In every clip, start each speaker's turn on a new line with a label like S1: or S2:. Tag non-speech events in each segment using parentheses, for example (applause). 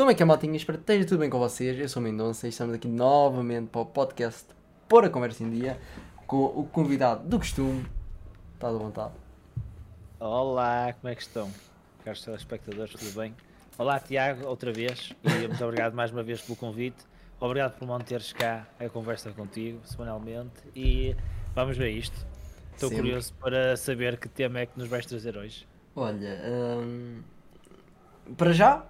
S1: Como é que é, maltinha? Espero que esteja tudo bem com vocês. Eu sou o Mendonça e estamos aqui novamente para o podcast Pôr a Conversa em Dia com o convidado do costume. Estás à vontade.
S2: Olá, como é que estão? Caros telespectadores, tudo bem? Olá, Tiago, outra vez, e muito obrigado mais uma vez pelo convite. Obrigado por manteres cá a conversa contigo, semanalmente, e vamos ver isto. Estou
S1: Sempre.
S2: curioso para saber que tema é que nos vais trazer hoje.
S1: Olha, hum, para já,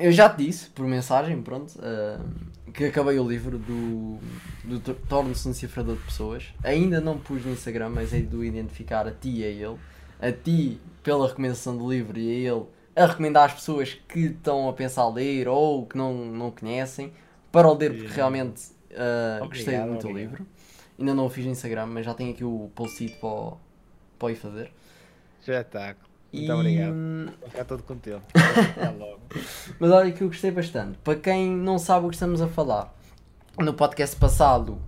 S1: eu já te disse por mensagem, pronto, hum, que acabei o livro do, do Tor- Torne-se um cifrador de pessoas. Ainda não pus no Instagram, mas hei de identificar a ti e a ele. A ti pela recomendação do livro e a ele a recomendar às pessoas que estão a pensar ler ou que não, não conhecem para o ler porque realmente uh, gostei
S2: Obrigado,
S1: muito do livro. Ainda não o fiz no Instagram, mas já tenho aqui o post para, o- para o ir fazer.
S2: Espetáculo. Muito
S1: E-
S2: obrigado. Vou ficar todo contente. (laughs) Logo.
S1: Mas olha que eu gostei bastante. Para quem não sabe o que estamos a falar, no podcast passado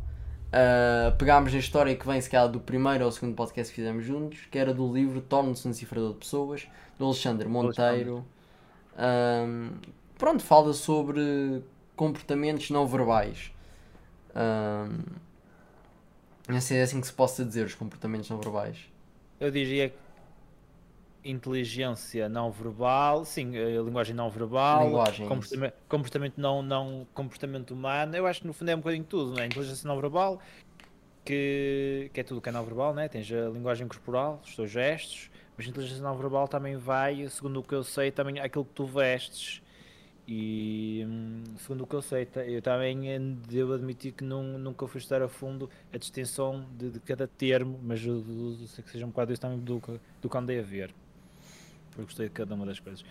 S1: ah, pegámos a história que vem se calhar do primeiro ou segundo podcast que fizemos juntos, que era do livro Torne-se um Cifrador de Pessoas, do Alexandre Monteiro. Pronto, fala sobre comportamentos não verbais. Não sei se é assim que se possa dizer os comportamentos não verbais.
S2: Eu diria que inteligência não verbal, sim, a linguagem não verbal,
S1: Linguagem,
S2: comportamento, comportamento não, não comportamento humano. Eu acho que no fundo é um bocadinho tudo, não é? Inteligência não verbal, que, que é tudo que é não verbal, né? Tens a linguagem corporal, os teus gestos, mas a inteligência não verbal também vai, segundo o que eu sei, também aquilo que tu vestes. E hum, segundo o que eu sei, eu também eh, devo admitir que não, nunca fui estudar a fundo a distinção de, de cada termo, mas eu, eu- eu sei que seja um bocado isso também do, do que andei a ver. Porque gostei de cada uma das coisas.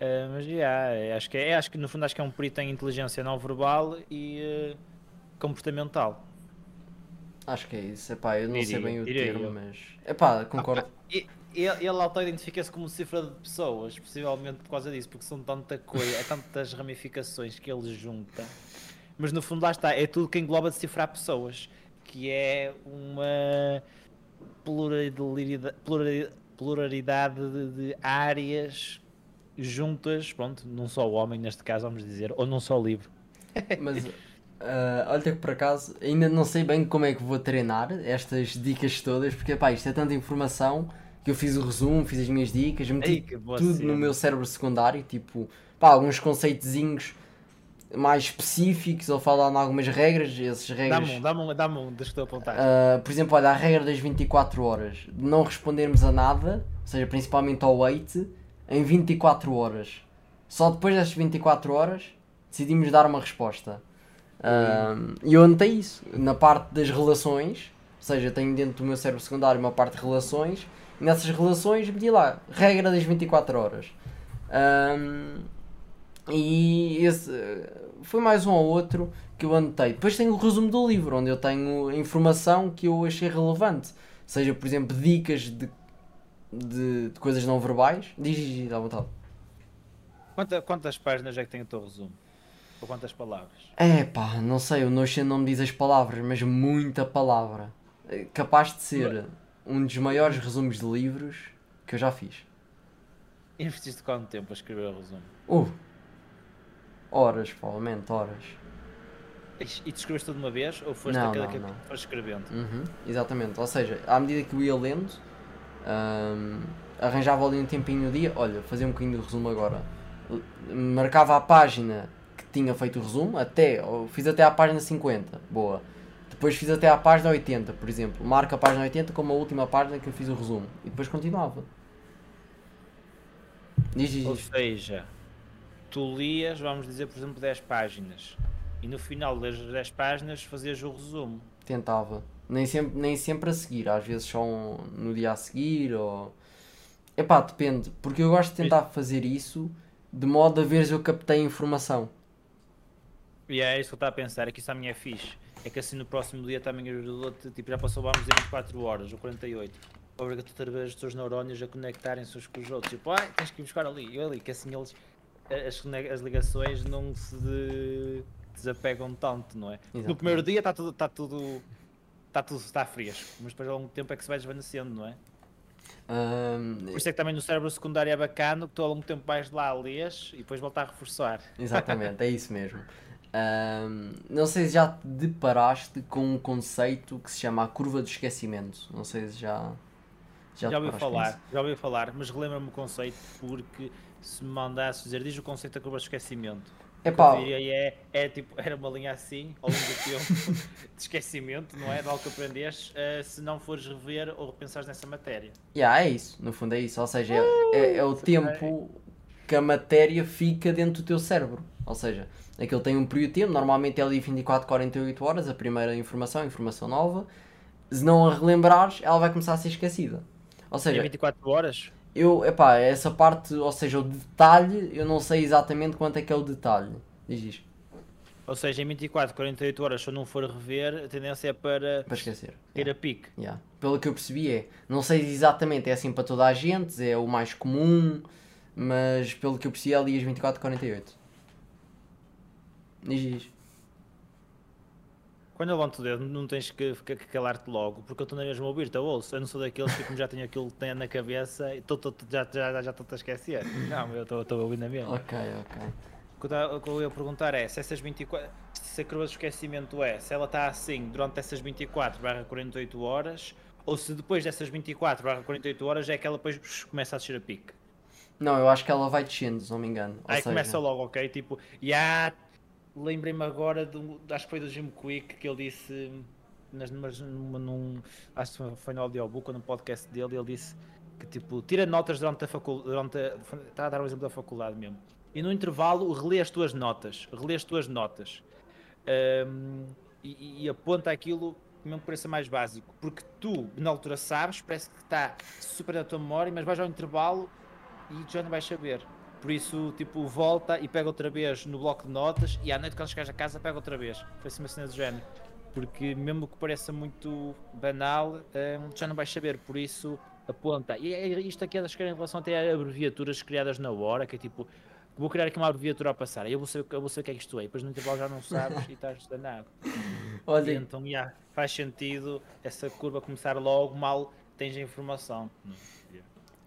S2: Ah, mas yeah, é, acho que é, acho que no fundo acho que é um perito em inteligência não verbal e eh, comportamental.
S1: Acho que é isso. Epá, eu não sei bem o termo,
S2: eu.
S1: mas. Epá, concordo.
S2: E, ele, ele auto-identifica-se como cifra de pessoas, possivelmente por causa disso, porque são tanta coisa, é tantas ramificações que ele junta. Mas no fundo lá está, é tudo que engloba decifrar pessoas, que é uma pluralidade, pluralidade, pluralidade de, de áreas juntas, pronto, num só homem neste caso, vamos dizer, ou num só livro. (laughs)
S1: Mas ah, olha que por acaso ainda não sei bem como é que vou treinar estas dicas todas, porque pá, isto é tanta informação que eu fiz o resumo, fiz as minhas dicas, meti
S2: Ei,
S1: tudo
S2: cena.
S1: no meu cérebro secundário, tipo, pá, alguns conceitozinhos mais específicos, ou falar em algumas regras, essas regras.
S2: Dá-me um, dá-me um, dá-me um, deixa-te apontar.
S1: Ah, por exemplo, olha, a regra das 24 horas, de não respondermos a nada, ou seja, principalmente ao wait, em 24 horas. Só depois destas 24 horas decidimos dar uma resposta. Ah, E eu anotei isso na parte das relações, ou seja, tenho dentro do meu cérebro secundário uma parte de relações, e nessas relações meti lá, regra das 24 horas. Ah, e esse eh, foi mais um ou outro que eu anotei. Depois tenho o resumo do livro, onde eu tenho a informação que eu achei relevante. Seja, por exemplo, dicas de, de, de coisas não verbais. Diz, diz, diz, à vontade.
S2: Quanta- quantas páginas é que tem o teu resumo? Ou quantas palavras?
S1: É pá, não sei, o Notion não me diz as palavras, mas muita palavra. É Capaz de ser um dos maiores resumos de livros que eu já fiz.
S2: Investiste quanto tempo a escrever o resumo?
S1: Uh, horas, provavelmente, horas.
S2: E te escreveste tudo de uma vez ou foste
S1: Não,
S2: a cada
S1: não,
S2: capítulo
S1: não.
S2: escrevendo?
S1: Uhum, exatamente, ou seja, à medida que eu ia lendo, hum, arranjava ali um tempinho no dia, olha, fazia um bocadinho de resumo agora. Marcava a página que tinha feito o resumo, até, ou fiz até à página 50, boa. Depois fiz até à página 80, por exemplo. Marca a página 80 como a última página que eu fiz o resumo. E depois continuava. Diz, diz,
S2: Ou
S1: diz.
S2: seja, tu lias, vamos dizer, por exemplo, 10 páginas e no final das 10 páginas fazias o resumo.
S1: Tentava. Nem sempre, nem sempre a seguir, às vezes só um- no dia a seguir ou. Epá, depende, porque eu gosto de tentar fazer isso de modo a ver se eu captei a informação.
S2: E é isso que eu estava a pensar, é que isso também é fixe. É que assim no próximo dia também eu dou-te, tipo, já passou, vamos dizer, 24 horas ou 48. Obriga-te outra vez os teus neurónios a conectarem-se uns com os outros. Tipo, ai, tens que ir buscar ali e ali, que assim eles, as, as ligações não se de- desapegam tanto, não é? No
S1: Exatamente.
S2: primeiro dia está tudo, está tudo, está tudo, está fresco, mas depois ao longo do tempo é que se vai desvanecendo, não é?
S1: Ahm,
S2: Por isso é que também no cérebro secundário é bacana, que tu ao longo do tempo vais lá, lês e depois voltar a reforçar.
S1: Exatamente, é isso mesmo. Ahm, não sei se já te deparaste com um conceito que se chama a curva do esquecimento. Não sei se já.
S2: Já,
S1: te
S2: ouvi falar, já ouvi falar, mas relembra-me o conceito porque se me mandasse dizer, diz o conceito da curva de esquecimento.
S1: Epá,
S2: Eu diria é, é tipo, era uma linha assim, ao longo do tempo, (laughs) de esquecimento, não é? De algo que aprendeste, eh, se não fores rever ou repensares nessa matéria.
S1: yeah, é isso, no fundo é isso. Ou seja, é, é, é o tempo que a matéria fica dentro do teu cérebro. Ou seja, aquilo tem um período de tempo, normalmente é ali 24, 48 horas, a primeira informação, informação nova. Se não a relembrares, ela vai começar a ser esquecida. Ou seja,
S2: 24 horas?
S1: Eu, epá, essa parte, ou seja, o detalhe, eu não sei exatamente quanto é que é o detalhe. Diz isto,
S2: Ou seja, em 24, 48 horas, se eu não for rever, a tendência é para
S1: para esquecer.
S2: ir a pique.
S1: Yeah. Pelo que eu percebi é, não sei exatamente, é assim para toda a gente, é o mais comum, mas pelo que eu percebi é ali as 24, 48. Diz isto.
S2: Quando eu levanto o dedo, não tens que, que- que calar-te logo, porque eu estou na mesma a ouvir-te, eu ouço. Eu não sou daqueles que como já tenho aquilo que na cabeça e tô, tô- tô- já estou já, já, estou a esquecer. Não, eu estou a ouvir na mesma.
S1: Ok, ok.
S2: O que eu ia perguntar é se essas 24. Se a curva de esquecimento é, se ela está assim durante essas 24 barra 48 horas, ou se depois dessas 24 barra 48 horas é que ela depois começa a descer a pique.
S1: Não, eu acho que ela vai descendo, se não me engano.
S2: Aí
S1: seja,
S2: começa logo, ok? Tipo, já lembrei-me agora, do, acho que foi do Jim Quick que ele disse, nas, mas num, acho que foi no audiobook ou no podcast dele, ele disse que tipo, tira notas durante a faculdade, está a dar o exemplo da faculdade mesmo. E no intervalo relê as tuas notas, relê as tuas notas. Ahm, e, e aponta aquilo mesmo pareça mais básico, porque tu na altura sabes, parece que está super na tua memória, mas vais ao intervalo e já não vais saber. Por isso, tipo, volta e pega outra vez no bloco de notas e à noite quando chegares a casa pega outra vez. Foi assim uma cena do género. Porque mesmo que pareça muito banal, hum, já não vais saber, por isso aponta. E é isto aqui é das que em relação até a abreviaturas criadas na hora, que é tipo, vou criar aqui uma abreviatura a passar, eu vou saber, eu vou saber o que é que isto é, e depois no intervalo já não sabes e estás danado. E
S1: Olha,
S2: então, yeah, faz sentido essa curva começar logo mal tens a informação.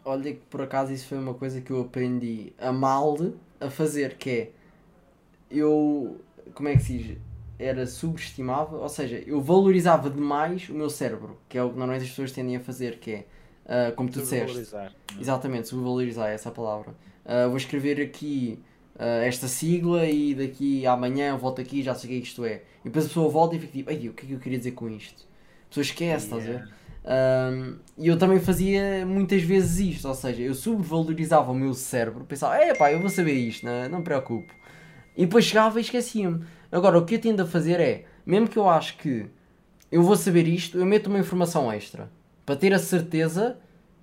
S1: Olha que por acaso isso foi uma coisa que eu aprendi a mal a fazer, que é eu como é que se diz? Era subestimava, ou seja, eu valorizava demais o meu cérebro, que é o que normalmente as pessoas tendem a fazer, que é ah, como tu disseste.
S2: Sobrevalorizar, não é?
S1: Exatamente, subvalorizar é essa palavra. Ah, vou escrever aqui ah, esta sigla e daqui amanhã volto aqui e já sei o que é que isto é. E depois a pessoa volta e fica tipo, Ei, o que é que eu queria dizer com isto? A pessoa esquece, estás a ver? E eu também fazia muitas vezes isto, ou seja, eu subvalorizava o meu cérebro, pensava, é pá, eu vou saber isto, não, não me preocupo. E depois chegava e esquecia-me. Agora, o que eu tendo a fazer é, mesmo que eu acho que eu vou saber isto, eu meto uma informação extra. Para ter a certeza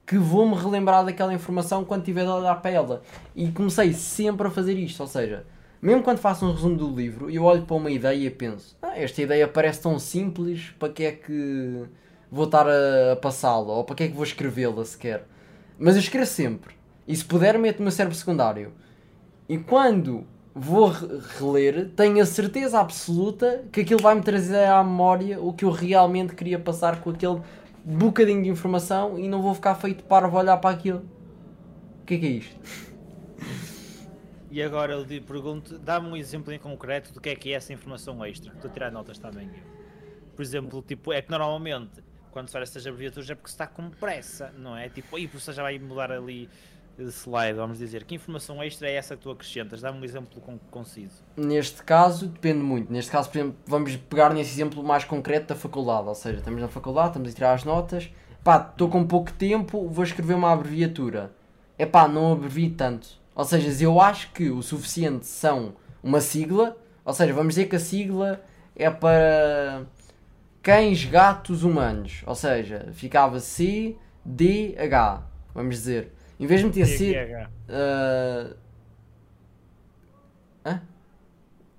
S1: que vou-me relembrar daquela informação quando tiver de olhar para ela. E comecei sempre a fazer isto, ou seja, mesmo quando faço um resumo do livro, eu olho para uma ideia e penso, ah, esta ideia parece tão simples, para que é que vou estar a, a passá-la, ou para que é que vou escrevê-la sequer. Mas eu escrevo sempre. E se puder, meto no meu cérebro secundário. E quando vou re- reler, tenho a certeza absoluta que aquilo vai-me trazer à memória o que eu realmente queria passar com aquele bocadinho de informação e não vou ficar feito parvo olhar para aquilo. O que é que é isto?
S2: E agora eu lhe pergunto, dá-me um exemplo em concreto do que é que é essa informação extra. Estou a tirar notas também. Por exemplo, tipo, é que normalmente quando se faz essas abreviaturas é porque se está com pressa, não é? Tipo, aí você já vai mudar ali de slide, vamos dizer. Que informação extra é essa que tu acrescentas? Dá-me um exemplo con- conciso.
S1: Neste caso, depende muito. Neste caso, por exemplo, vamos pegar nesse exemplo mais concreto da faculdade. Ou seja, estamos na faculdade, estamos a tirar as notas. Pá, estou com pouco tempo, vou escrever uma abreviatura. É pá, não abrevio tanto. Ou seja, se eu acho que o suficiente são uma sigla, ou seja, vamos dizer que a sigla é para cães, gatos, humanos. Ou seja, ficava C, D, H. Vamos dizer. Em vez de meter C. Hã?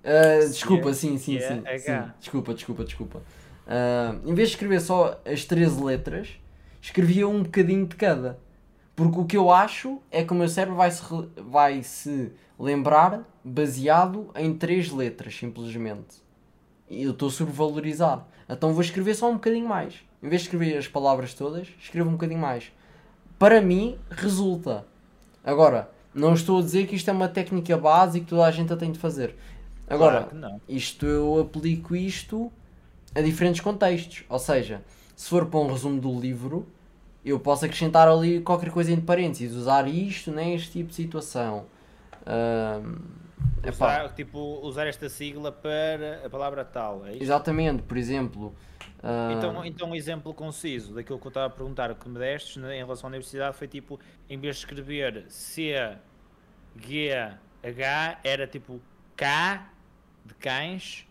S1: Ah, desculpa, sim, sim, sim, sim. Desculpa, desculpa, desculpa. Ah, em vez de escrever só as 13 letras, escrevia um bocadinho de cada. Porque o que eu acho é que o meu cérebro vai se, vai se lembrar baseado em três letras, simplesmente. E eu estou a sobrevalorizar. Então vou escrever só um bocadinho mais. Em vez de escrever as palavras todas, escrevo um bocadinho mais. para mim, resulta. Agora, não estou a dizer que isto é uma técnica básica que toda a gente a tem de fazer. Agora,
S2: Claro
S1: isto eu aplico isto a diferentes contextos. Ou seja, se for para um resumo do livro, eu posso acrescentar ali qualquer coisa entre parênteses, usar isto neste tipo de situação. Epá,
S2: Usar, tipo, usar esta sigla para a palavra tal, é isso?
S1: exatamente, por exemplo. ah,
S2: Então, então um exemplo conciso daquilo que eu estava a perguntar que me destes né, em relação à universidade foi tipo, em vez de escrever C, G, H, era tipo K de cães,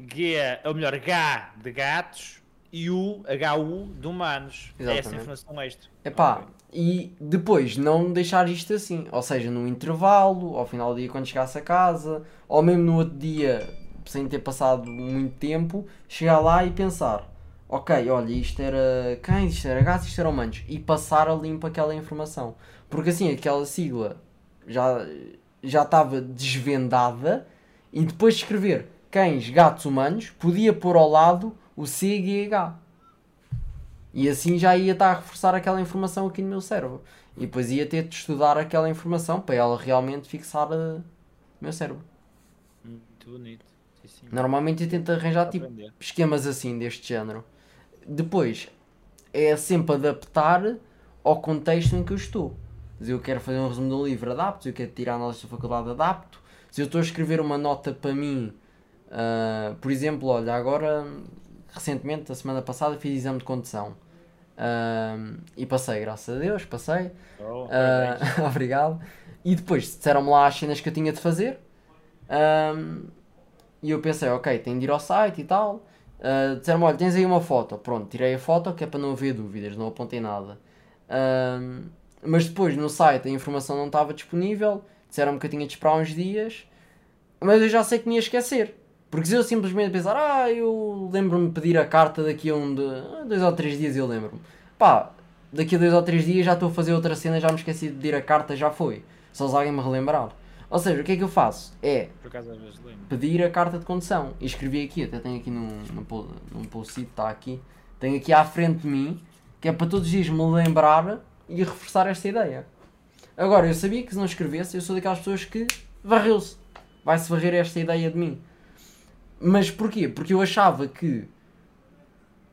S2: G, ou melhor, H de gatos e U, HU de humanos. É essa
S1: Exatamente.
S2: informação extra.
S1: Epá,
S2: Ok.
S1: e depois não deixar isto assim, ou seja, no intervalo, ao final do dia quando chegasse a casa, ou mesmo no outro dia, sem ter passado muito tempo, chegar lá e pensar, ok, olha, isto era cães, isto era gatos, isto era humanos, e passar a limpo aquela informação. Porque assim, aquela sigla já já estava desvendada e depois de escrever cães, gatos, humanos, podia pôr ao lado o CGH. E assim já ia estar a reforçar aquela informação aqui no meu cérebro. E depois ia ter de estudar aquela informação para ela realmente fixar a- no meu cérebro.
S2: Muito bonito. Sim, sim.
S1: Normalmente eu tento arranjar tipo esquemas assim deste género. Depois é sempre adaptar ao contexto em que eu estou. Se eu quero fazer um resumo de um livro, adapto. Se eu quero tirar análise da faculdade, adapto. Se eu estou a escrever uma nota para mim, ah, por exemplo, olha, agora recentemente, a semana passada, fiz exame de condução. Ah, e passei, graças a Deus, passei.
S2: Oh, parabéns. (laughs)
S1: obrigado. E depois disseram-me lá as cenas que eu tinha de fazer. E eu pensei, ok, tenho de ir ao site e tal. Ah, disseram-me, olha, tens aí uma foto. Pronto, tirei a foto que é para não haver dúvidas, não apontei nada. Mas depois no site a informação não estava disponível. Disseram-me que eu tinha de esperar uns dias. Mas eu já sei que me ia esquecer. Porque se eu simplesmente pensar, ah, eu lembro-me de pedir a carta daqui a um de, ah, dois ou três dias, eu lembro-me. Pá, daqui a dois ou três dias já estou a fazer outra cena, já me esqueci de pedir a carta, já foi. Só se alguém me relembrar. Ou seja, o que é que eu faço? É
S2: Por acaso às vezes lembro.
S1: pedir a carta de condução. E escrevi aqui, até tenho aqui num, num, num post-it, está aqui. Tenho aqui à frente de mim, que é para todos os dias me lembrar e reforçar esta ideia. Agora, eu sabia que se não escrevesse, eu sou daquelas pessoas que varreu-se. Vai-se varrer esta ideia de mim. Mas porquê? Porque eu achava que,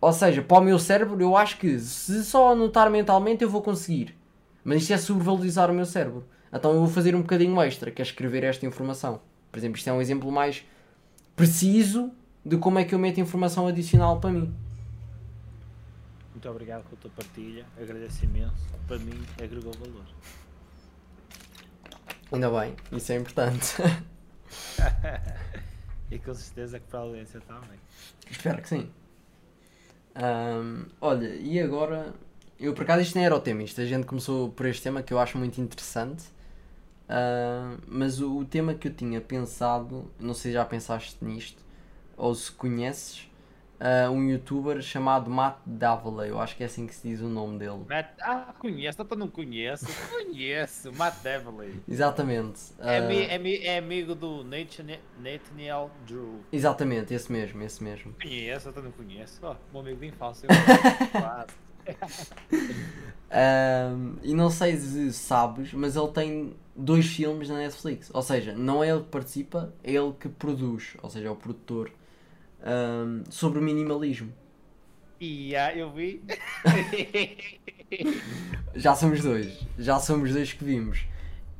S1: ou seja, para o meu cérebro, eu acho que se só anotar mentalmente eu vou conseguir. Mas isto é sobrevalorizar o meu cérebro. Então eu vou fazer um bocadinho extra, que é escrever esta informação. Por exemplo, isto é um exemplo mais preciso de como é que eu meto informação adicional para mim.
S2: Muito obrigado pela tua partilha. Agradeço imenso. Para mim, agregou valor.
S1: Ainda bem, isso é importante. (laughs)
S2: e com certeza que para a audiência também.
S1: Espero que sim. Ahm, olha, e agora. Eu por acaso isto nem era o tema, isto a gente começou por este tema que eu acho muito interessante. Ahm, mas o, o tema que eu tinha pensado, não sei se já pensaste nisto, ou se conheces, ah, um youtuber chamado Matt Davila, eu acho que é assim que se diz o nome dele.
S2: Matt, ah, conheço, então não conheço. Conheço, Matt Devlin.
S1: Exatamente.
S2: É, ami- é é amigo do Nathaniel Nathaniel Drew.
S1: Exatamente, esse mesmo, esse mesmo.
S2: Conheço, então não conheço. Oh, meu amigo de infância. (laughs) (laughs)
S1: Ahm, e não sei se sabes, mas ele tem dois filmes na Netflix. Ou seja, não é ele que participa, é ele que produz, ou seja, é o produtor, ahm, sobre o minimalismo.
S2: E ah, eu vi. (laughs)
S1: Já somos dois, já somos dois que vimos.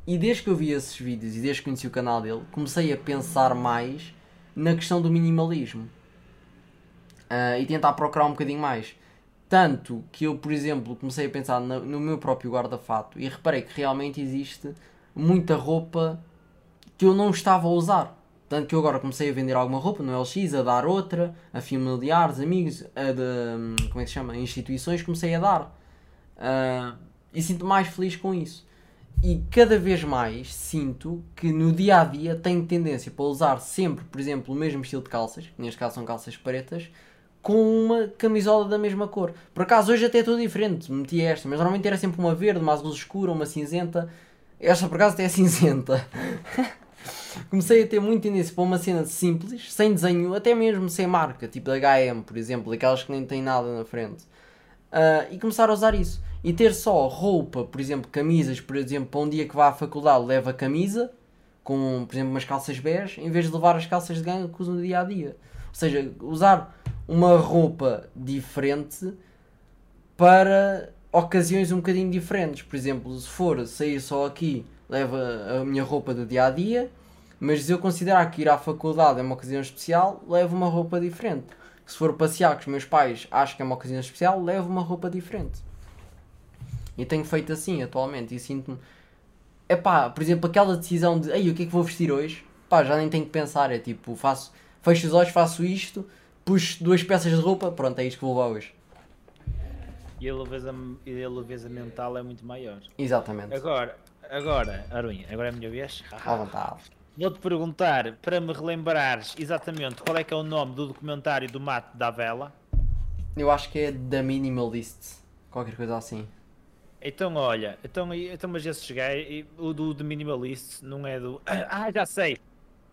S1: E desde que eu vi esses vídeos e desde que conheci o canal dele, comecei a pensar mais na questão do minimalismo Ah, e tentar procurar um bocadinho mais. Tanto que eu, por exemplo, comecei a pensar no, no meu próprio guarda-fato e reparei que realmente existe muita roupa que eu não estava a usar. Tanto que eu agora comecei a vender alguma roupa no LX, a dar outra, a familiares, amigos, a de, hum, como é que se chama? Instituições, comecei a dar. Ah, e sinto mais feliz com isso. E cada vez mais sinto que no dia a dia tenho tendência para usar sempre, por exemplo, o mesmo estilo de calças, que neste caso são calças pretas, com uma camisola da mesma cor. Por acaso hoje até estou diferente, meti esta, mas normalmente era sempre uma verde, uma azul escura, uma cinzenta. Esta por acaso até é cinzenta. (laughs) Comecei a ter muita tendência para uma cena simples, sem desenho, até mesmo sem marca, tipo da HM, por exemplo, aquelas que nem têm nada na frente. Ah, e começar a usar isso. e ter só roupa, por exemplo, camisas, por exemplo, para um dia que vá à faculdade leva camisa, com, por exemplo, umas calças bege, em vez de levar as calças de ganga que usa no dia a dia. Ou seja, usar uma roupa diferente para ocasiões um bocadinho diferentes. Por exemplo, se for sair só aqui, leva a minha roupa do dia a dia, mas se eu considerar que ir à faculdade é uma ocasião especial, levo uma roupa diferente. Se for passear com os meus pais, acho que é uma ocasião especial, levo uma roupa diferente. E tenho feito assim atualmente e sinto-me. É pá, por exemplo, aquela decisão de ei, o que é que vou vestir hoje? Pá, já nem tenho que pensar. É tipo, faço, fecho os olhos, faço isto, puxo duas peças de roupa, pronto, é isto que vou levar hoje.
S2: E a leveza, a leveza mental é muito maior.
S1: Exatamente.
S2: Agora, agora, Arunha, agora é a minha vez.
S1: À vontade.
S2: Vou-te perguntar, para me relembrares exatamente qual é que é o nome do documentário do Mato da Vela.
S1: Eu acho que é The Minimalist, qualquer coisa assim.
S2: Então, olha, então, então mas esse cheguei, o do The Minimalist não é do... (coughs) Ah, já sei!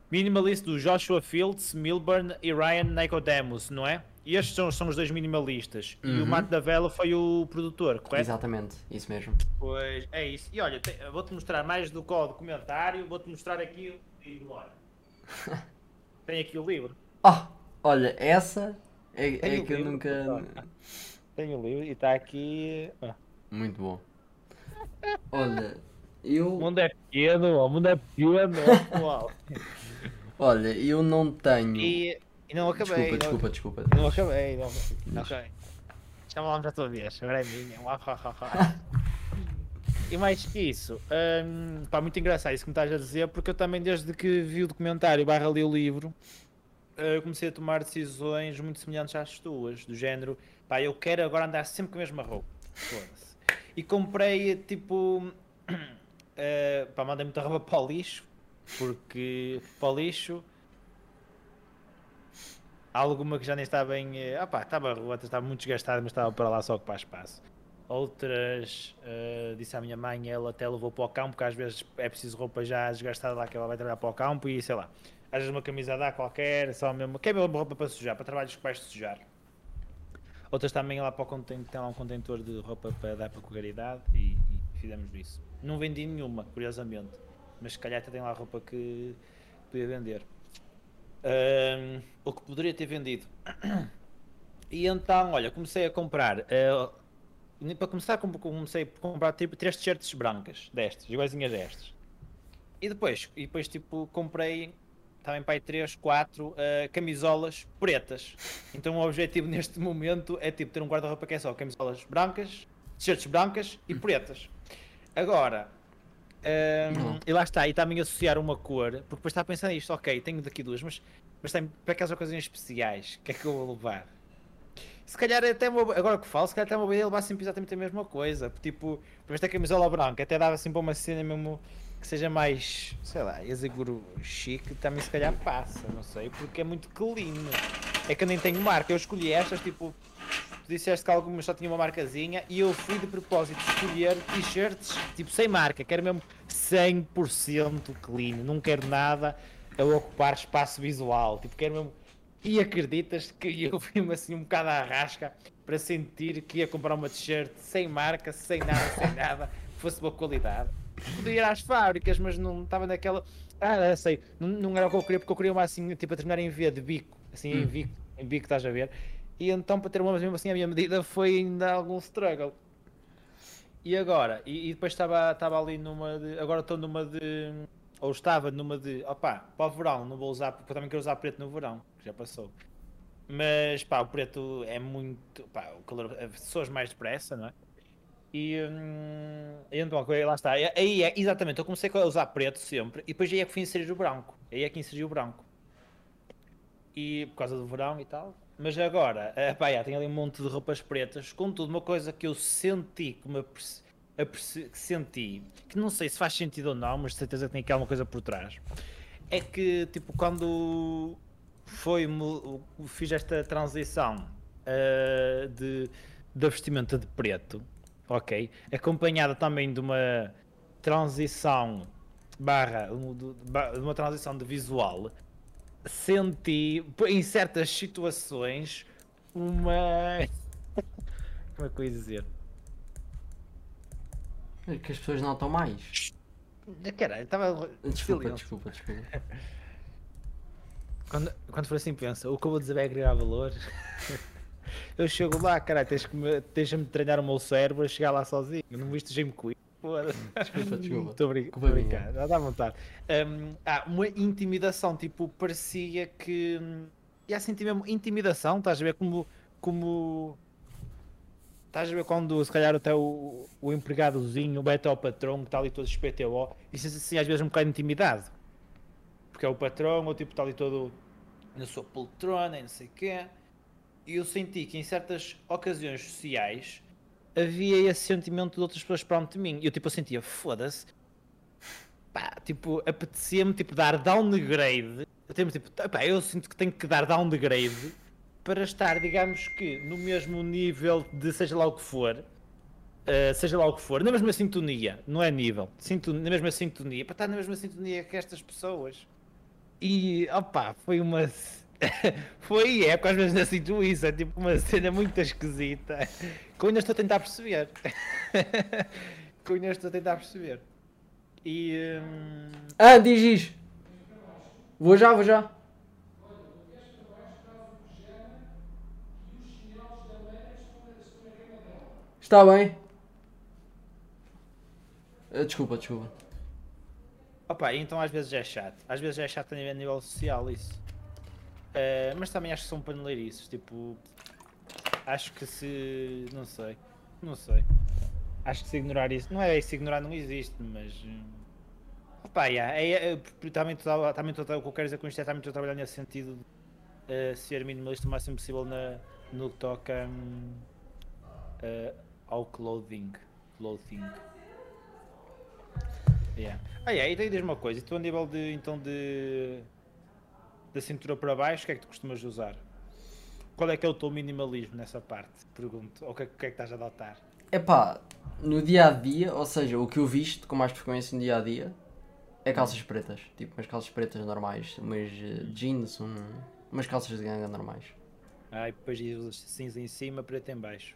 S2: Minimalist do Joshua Fields, Milburn e Ryan Nicodemus, não é? E estes são, são os dois minimalistas. Uhum. E o
S1: Uhum.
S2: Mato da Vela foi o produtor, correto?
S1: Exatamente, isso mesmo.
S2: Pois é isso. E olha, te- vou-te mostrar mais do que o documentário, vou-te mostrar aqui o livro. (laughs) Tem aqui o livro.
S1: Ah, olha, essa é, é que eu
S2: livro,
S1: nunca.
S2: Tem o livro e está aqui. ah.
S1: Muito bom. Olha, eu.
S2: O mundo é pequeno, o mundo é pequeno, pessoal. (laughs)
S1: Olha, eu não tenho.
S2: E, e não acabei.
S1: Desculpa,
S2: não,
S1: desculpa, desculpa.
S2: não acabei. Não, não acabei. Já a tua vez, agora é minha. (laughs) E mais que isso, hum, pá, muito engraçado isso que me estás a dizer, porque eu também, desde que vi o documentário barra li o livro, eh, comecei a tomar decisões muito semelhantes às tuas, do género, pá, eu quero agora andar sempre com a mesma roupa. E comprei, tipo, (clears throat) eh, pá, mandei muita roupa para o lixo, porque para o lixo, alguma que já nem bem, eh, ah pá, estava rota, estava muito desgastada, mas estava para lá só ocupar espaço. Outras, eh, disse à minha mãe, ela até levou para o campo, porque às vezes é preciso roupa já desgastada lá que ela vai trabalhar para o campo e sei lá. Às vezes uma camisa dá qualquer, só mesmo, que é mesmo roupa para sujar, para trabalhos que vais sujar. Outras também lá para o contentor, tem lá um contentor de roupa para dar para caridade e, e fizemos isso. Não vendi nenhuma, curiosamente, mas se calhar até tem lá roupa que podia vender. Ahm, o que poderia ter vendido. (clears throat) E então, olha, comecei a comprar. nem para começar, com- comecei a comprar tipo três t-shirts brancas destas, iguaizinhas destas. E depois, e depois tipo, comprei também para aí 3, 4 camisolas pretas. Então o objetivo (laughs) neste momento é tipo ter um guarda-roupa que é só camisolas brancas, t-shirts brancas e (laughs) pretas. Agora,
S1: Não.
S2: e lá está, e também associar uma cor, porque depois está a pensar nisto, ok, tenho daqui duas, mas, mas tem para aquelas ocasiões especiais, o que é que eu vou levar? Se calhar é até uma, agora que falo, se calhar até uma boa ideia levar sempre exatamente a mesma coisa. Tipo, por esta camisola branca até dava assim para uma cena mesmo que seja mais, sei lá, exaguro chique, também se calhar passa, não sei, porque é muito clean. É que eu nem tenho marca, eu escolhi estas, tipo, tu disseste que algumas só tinham uma marcazinha e eu fui de propósito escolher t-shirts, tipo, sem marca, quero mesmo 100% clean, não quero nada a ocupar espaço visual, tipo, quero mesmo e acreditas que eu (laughs) fui-me assim um bocado à rasca para sentir que ia comprar uma t-shirt sem marca, sem nada, sem nada, que fosse boa qualidade. Podia ir às fábricas, mas não estava naquela. Ah, sei, não, não era o que eu queria, porque eu queria uma assim, tipo, a terminar em V de bico, assim, em
S1: Hum.
S2: bico, em bico, estás a ver? E então, para ter uma mesmo assim, a minha medida foi ainda algum struggle. E agora? E, e depois estava estava ali numa de. Agora estou numa de. Ou estava numa de. Opá, para o verão, não vou usar, porque também quero usar preto no verão, que já passou. Mas pá, o preto é muito. Pá, o calor. As pessoas mais depressa, não é? E, hum, então, lá está. Aí é, exatamente, eu comecei a usar preto sempre e depois aí é que fui inserir o branco. Aí é que inseri o branco. E por causa do verão e tal. Mas agora, eh, pá, já, tenho ali um monte de roupas pretas. Contudo, uma coisa que eu senti, que me aperce- senti, que não sei se faz sentido ou não, mas de certeza que tem aqui alguma coisa por trás. É que, tipo, quando foi, fiz esta transição eh, de, da vestimenta de preto, ok? Acompanhada também de uma transição barra, de ba- de uma transição de visual, senti em certas situações uma. (laughs) Como é que eu ia dizer?
S1: É que as pessoas notam mais.
S2: Caralho, estava.
S1: Desculpa, desculpa, desculpa. (laughs)
S2: Quando, quando for assim, pensa, o que eu vou dizer vai agregar valor. (laughs) eu chego lá, caralho, tens que me, deixa-me treinar o meu cérebro a chegar lá sozinho. Não viste Jim Queen?
S1: Desculpa, desculpa.
S2: Estou a brincar, dá vontade. Hum, ah, uma intimidação, tipo, parecia que. hum, ia sentir mesmo intimidação, estás a ver? Como. como Estás a ver quando se calhar até o, o empregadozinho vai até ao patrão que está ali todo SPTO e se assim às vezes um bocado intimidado. Porque é o patrão, ou tipo está ali todo na sua poltrona e não sei o quê. E eu senti que em certas ocasiões sociais havia esse sentimento de outras pessoas perante de mim. E eu tipo eu sentia, foda-se. Pá, tipo, apetecia-me tipo dar downgrade. Eu, tenho, tipo, pá, eu sinto que tenho que dar downgrade para estar, digamos que, no mesmo nível de seja lá o que for, uh, seja lá o que for, na mesma sintonia, não é nível, na mesma sintonia, para estar na mesma sintonia que estas pessoas. E, opá, foi uma. (laughs) foi, é, vezes não sinto isso, é tipo uma cena muito esquisita, que eu ainda estou a tentar perceber. (laughs) que eu ainda estou a tentar perceber. E. hum,
S1: Ah, diz isso. Vou já, vou já. Está bem. Ah, Desculpa, desculpa.
S2: Opa, então às vezes é chato. Às vezes é chato a nível- a nível social isso. Eh, mas também acho que são paneleirices. Tipo, acho que se. Não sei. Não sei. Acho que se ignorar isso. Não é se ignorar, não existe, mas. hum, Opa, yeah, é, é, também estou também estou- o que eu quero dizer com isto é também estou a trabalhar nesse sentido de eh, ser minimalista o máximo possível na, no que toca hum, eh, ao clothing. Clothing. Yeah. Ah, yeah, e daí diz uma coisa, e tu a nível de então de da cintura para baixo, o que é que tu costumas usar? Qual é que é o teu minimalismo nessa parte? Pergunto. Ou o que, é, que é que estás a adotar?
S1: Epá, no dia a dia, ou seja, o que eu visto com mais frequência no dia a dia é calças pretas. Tipo, umas calças pretas normais, umas eh, jeans, um- umas calças de ganga normais.
S2: Ah, e depois cinza em cima, preto em baixo.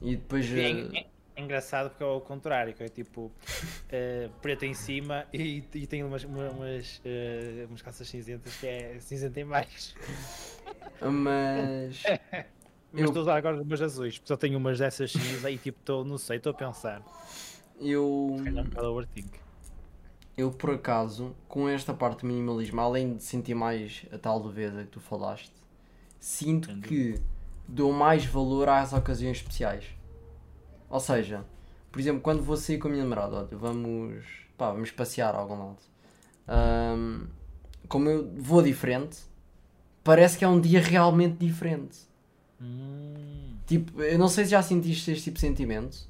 S1: E depois.
S2: É,
S1: eh,
S2: é- é engraçado porque é o contrário, que é tipo (laughs) eh, preto em cima e, e tem umas, uma- umas, eh, umas calças cinzentas que é cinzenta em baixo.
S1: Mas. (laughs)
S2: Mas
S1: Eu-
S2: estou a usar agora umas azuis, porque só tenho umas dessas cinza e tipo, estou, não sei, estou a pensar.
S1: Eu.
S2: Se calhar um bocado overthink.
S1: Eu, por acaso, com esta parte do minimalismo, além de sentir mais a tal leveza que tu falaste, sinto
S2: Sem
S1: que dou mais valor às ocasiões especiais. Ou seja, por exemplo, quando vou sair com a minha namorada, olha, vamos, pá, vamos passear a algum lado. Ahm, como eu vou diferente, parece que é um dia realmente diferente.
S2: Hum,
S1: Tipo, eu não sei se já sentiste este tipo de sentimento.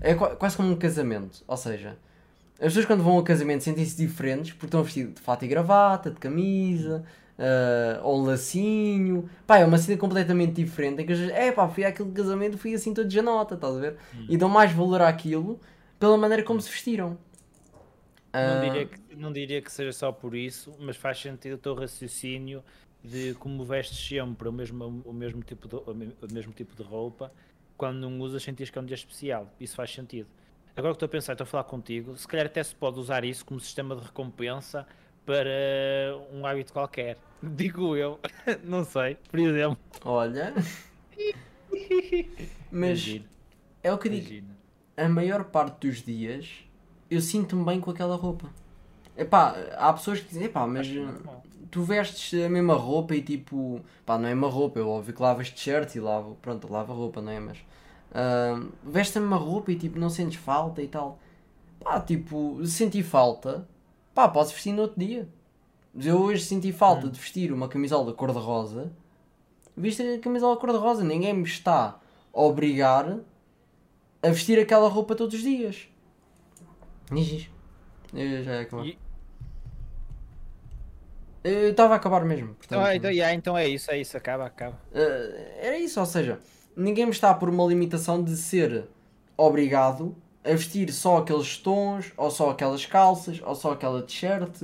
S1: É qua- quase como um casamento. Ou seja, as pessoas quando vão ao casamento sentem-se diferentes porque estão vestidos de fato e gravata, de camisa, ah, ou lacinho. Pá, é uma cena completamente diferente. Em que as pessoas, é pá, fui àquele casamento fui assim todo de janota, estás a ver? E dão mais valor àquilo pela maneira como se vestiram.
S2: não,
S1: Ah,
S2: diria que, não diria que seja só por isso, mas faz sentido o teu raciocínio de como vestes sempre o mesmo, o mesmo, tipo, de, o me- o mesmo tipo de roupa, quando não usas sentias que é um dia especial. Isso faz sentido. Agora que estou a pensar, estou a falar contigo, se calhar até se pode usar isso como sistema de recompensa para um hábito qualquer. (laughs) Digo eu, (laughs) não sei, por exemplo.
S1: Olha. Mas
S2: Imagina,
S1: é o que eu digo.
S2: imagina.
S1: a maior parte dos dias eu sinto-me bem com aquela roupa. Epá, há pessoas que dizem, epá, mas
S2: normal.
S1: tu vestes a mesma roupa e tipo, pá, não é uma roupa, eu óbvio que lavas t-shirt e lavo, pronto, lavo a roupa, não é? Mas uh, vestes a mesma roupa e tipo, não sentes falta e tal. Pá, tipo, se senti falta, pá, podes vestir no outro dia. Mas eu hoje senti falta de vestir uma camisola cor-de-rosa, visto a camisola cor-de-rosa, ninguém me está a obrigar a vestir aquela roupa todos os dias. Diz, diz. Eu já ia acabar.
S2: E-
S1: Eu estava a acabar mesmo. Portanto,
S2: Ah, então, yeah, então é isso, é isso, acaba, acaba.
S1: eh, era isso, ou seja, ninguém me está a pôr uma limitação de ser obrigado a vestir só aqueles tons, ou só aquelas calças, ou só aquela t-shirt.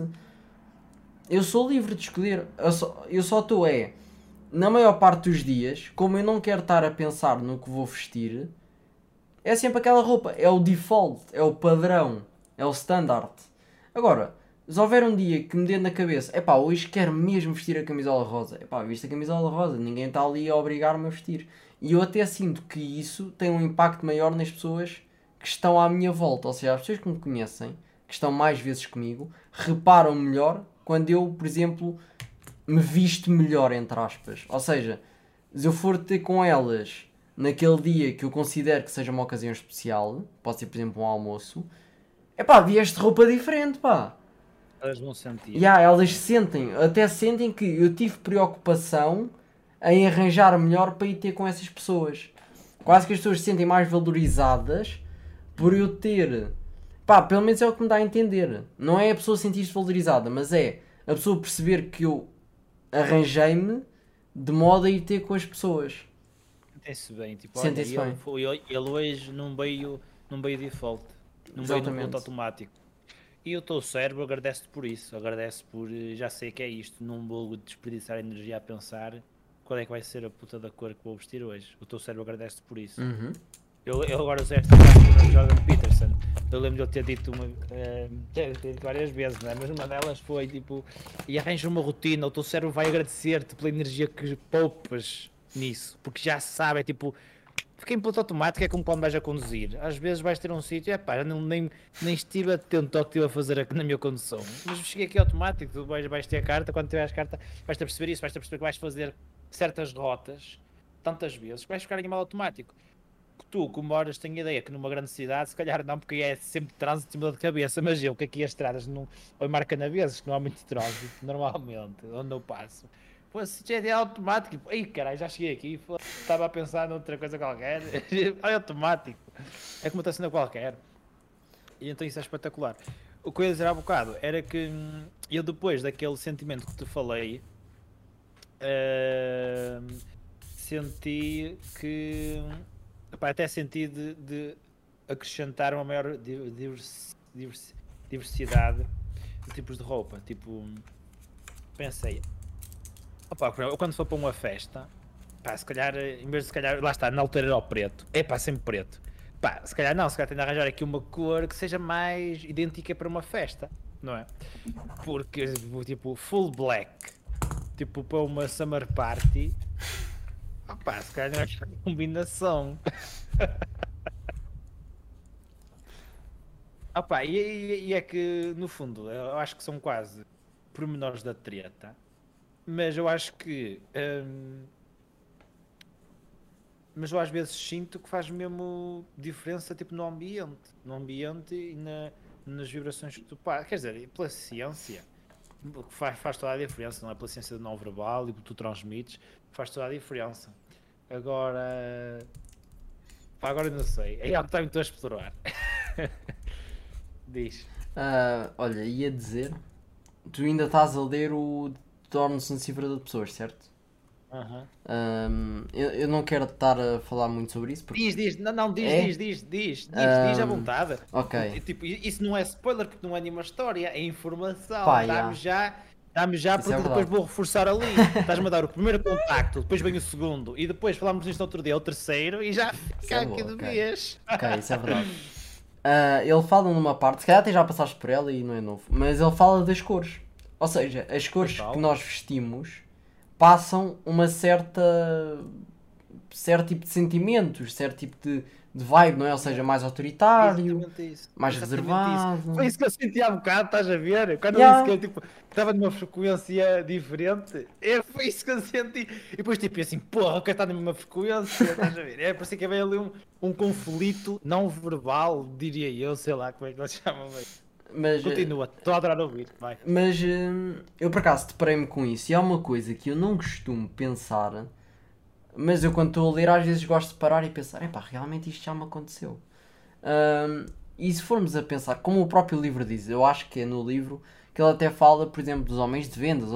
S1: Eu sou livre de escolher. Eu só estou é, na maior parte dos dias, como eu não quero estar a pensar no que vou vestir, é sempre aquela roupa, é o default, é o padrão, é o standard. Agora, se houver um dia que me dê na cabeça, epá, hoje quero mesmo vestir a camisola rosa, epá, viste a camisola rosa, ninguém está ali a obrigar-me a vestir. E eu até sinto que isso tem um impacto maior nas pessoas que estão à minha volta, ou seja, as pessoas que me conhecem, que estão mais vezes comigo, reparam melhor quando eu, por exemplo, me visto melhor, entre aspas. Ou seja, se eu for ter com elas naquele dia que eu considero que seja uma ocasião especial, pode ser, por exemplo, um almoço, é pá, vieste roupa diferente, pá.
S2: Elas vão sentir.
S1: Yeah, elas sentem, até sentem que eu tive preocupação em arranjar melhor para ir ter com essas pessoas. Quase que as pessoas se sentem mais valorizadas por eu ter. Pá, pelo menos é o que me dá a entender. Não é a pessoa sentir-se valorizada, mas é a pessoa perceber que eu arranjei-me de modo a ir ter com as pessoas.
S2: Sente-se bem, tipo,
S1: Sente-se
S2: olha,
S1: bem.
S2: ele, ele hoje não veio, não veio default, não veio no automático. E o teu cérebro agradece por isso, agradece por eh, já sei que é isto, não vou desperdiçar energia a pensar qual é que vai ser a puta da cor que vou vestir hoje. O teu cérebro agradece por isso.
S1: Uhum.
S2: Eu, eu agora usei esta frase do Jordan Peterson. Eu lembro de ele ter dito uma, ter dito várias vezes, né? mas uma delas foi tipo: e arranja uma rotina, o teu cérebro vai agradecer-te pela energia que poupas nisso, porque já sabe, é tipo. Fiquei em piloto automático, é como quando vais a conduzir. Às vezes vais ter um sítio, é pá, não, nem, nem estive atento ao que estive a fazer aqui na minha condução. Mas cheguei aqui automático, tu vais, vais ter a carta, quando tiveres carta, vais-te a perceber isso, vais-te a perceber que vais fazer certas rotas tantas vezes que vais ficar em mal automático tu, como moras, tenho ideia que numa grande cidade, se calhar não, porque é sempre trânsito de cabeça, mas eu que aqui as estradas não, ou na vezes, que não há muito trânsito, (laughs) normalmente, onde eu passo. Pô, se já é automático, ei caralho, já cheguei aqui, estava a pensar noutra coisa qualquer, (laughs) é automático, é como outra cena qualquer. E então isso é espetacular. O que eu ia dizer há bocado era que hum, eu depois daquele sentimento que te falei, hum, senti que Epá, até senti de, de acrescentar uma maior di- divers- divers- diversidade de tipos de roupa. Tipo, pensei, exemplo, eu quando for para uma festa, pá, se calhar, em vez de se calhar, lá está, na altura era o preto, é pá, sempre preto. Pá, se calhar não, se calhar tenho de arranjar aqui uma cor que seja mais idêntica para uma festa, não é? Porque, tipo, full black, tipo, para uma summer party, opá, se calhar não é uma combinação. (laughs) Opa, e, e- e é que no fundo eu acho que são quase pormenores da treta, mas eu acho que hum, mas eu às vezes sinto que faz mesmo diferença tipo no ambiente, no ambiente e na- nas vibrações que tu pá, quer dizer, pela ciência que faz, faz toda a diferença, não é pela ciência do não verbal e que tu transmites, faz toda a diferença. Agora pá, agora não sei, é algo que muito a explorar. (laughs) Diz.
S1: Ah, olha, ia dizer, tu ainda estás a ler o Torno-se um cifrador de pessoas, certo?
S2: Aham.
S1: Ahm, eu, eu não quero estar a falar muito sobre isso porque.
S2: Diz, diz, não, não, diz,
S1: É?
S2: diz, diz, diz, diz, diz à vontade.
S1: ok.
S2: Tipo, isso não é spoiler porque não é nenhuma história, é informação. Dá-me já, dá-me já
S1: é
S2: porque depois
S1: verdade.
S2: vou reforçar ali. Estás-me a dar o primeiro contacto, depois vem o segundo, e depois falamos nisto outro dia, o terceiro, e já fica
S1: é
S2: aqui
S1: bom,
S2: de
S1: ok.
S2: vez.
S1: Ok, isso é verdade. Ah, ele fala numa parte, se calhar até já passaste por ela e não é novo, mas ele fala das cores. Ou seja, as cores
S2: Total.
S1: que nós vestimos passam uma certa. certo tipo de sentimentos, certo tipo de, de vibe, não é? Ou seja, mais autoritário,
S2: Exatamente isso.
S1: mais
S2: Exatamente
S1: reservado.
S2: isso. Foi isso que eu senti há bocado, estás a ver? Quando
S1: Yeah.
S2: eu disse que eu tipo, estava numa frequência diferente, é, foi isso que eu senti. E depois tipo assim, porra, o que está na mesma frequência, estás a ver? É, parecia que havia ali um, um conflito não verbal, diria eu, sei lá como é que eles chamam. Mas...
S1: Mas, eh,
S2: Continua, estou a adorar ouvir, vai.
S1: Mas hum, eu por acaso deparei-me com isso e há uma coisa que eu não costumo pensar, mas eu quando estou a ler às vezes gosto de parar e pensar, epá, realmente isto já me aconteceu. Hum, e se formos a pensar, como o próprio livro diz, eu acho que é no livro que ele até fala, por exemplo, dos homens de vendas,